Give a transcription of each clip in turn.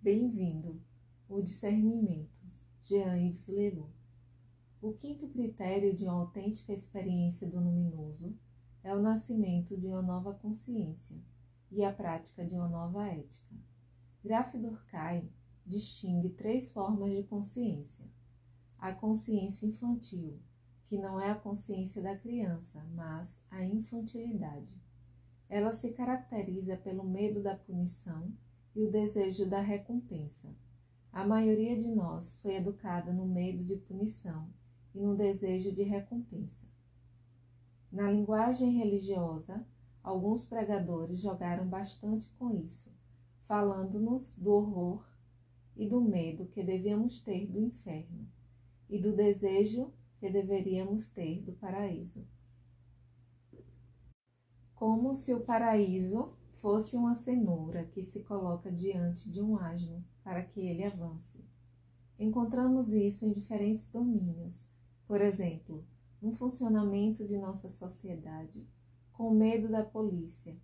Bem-vindo, o discernimento, Jean-Yves Leroux. O quinto critério de uma autêntica experiência do luminoso é o nascimento de uma nova consciência e a prática de uma nova ética. Graf Durkheim distingue três formas de consciência. A consciência infantil, que não é a consciência da criança, mas a infantilidade. Ela se caracteriza pelo medo da punição e o desejo da recompensa. A maioria de nós foi educada no medo de punição e no desejo de recompensa. Na linguagem religiosa, alguns pregadores jogaram bastante com isso, falando-nos do horror e do medo que devíamos ter do inferno e do desejo que deveríamos ter do paraíso. Como se o paraíso fosse uma cenoura que se coloca diante de um asno para que ele avance. Encontramos isso em diferentes domínios, por exemplo, no funcionamento de nossa sociedade, com medo da polícia,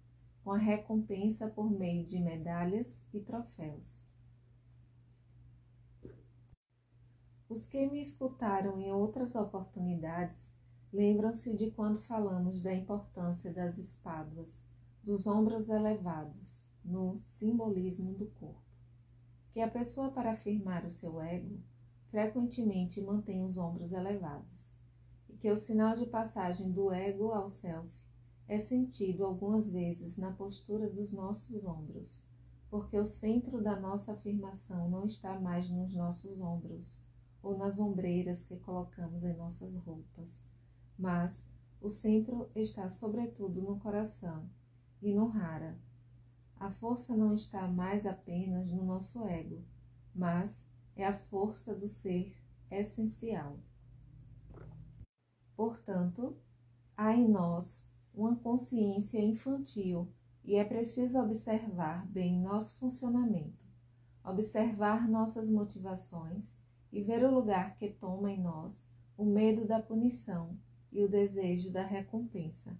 com a recompensa por meio de medalhas e troféus. Os que me escutaram em outras oportunidades lembram-se de quando falamos da importância das espáduas, dos ombros elevados, no simbolismo do corpo. Que a pessoa, para afirmar o seu ego, frequentemente mantém os ombros elevados, e que o sinal de passagem do ego ao self é sentido algumas vezes na postura dos nossos ombros, porque o centro da nossa afirmação não está mais nos nossos ombros ou nas ombreiras que colocamos em nossas roupas, mas o centro está sobretudo no coração e no rara. A força não está mais apenas no nosso ego, mas é a força do ser essencial. Portanto, há em nós uma consciência infantil e é preciso observar bem nosso funcionamento, observar nossas motivações e ver o lugar que toma em nós o medo da punição e o desejo da recompensa.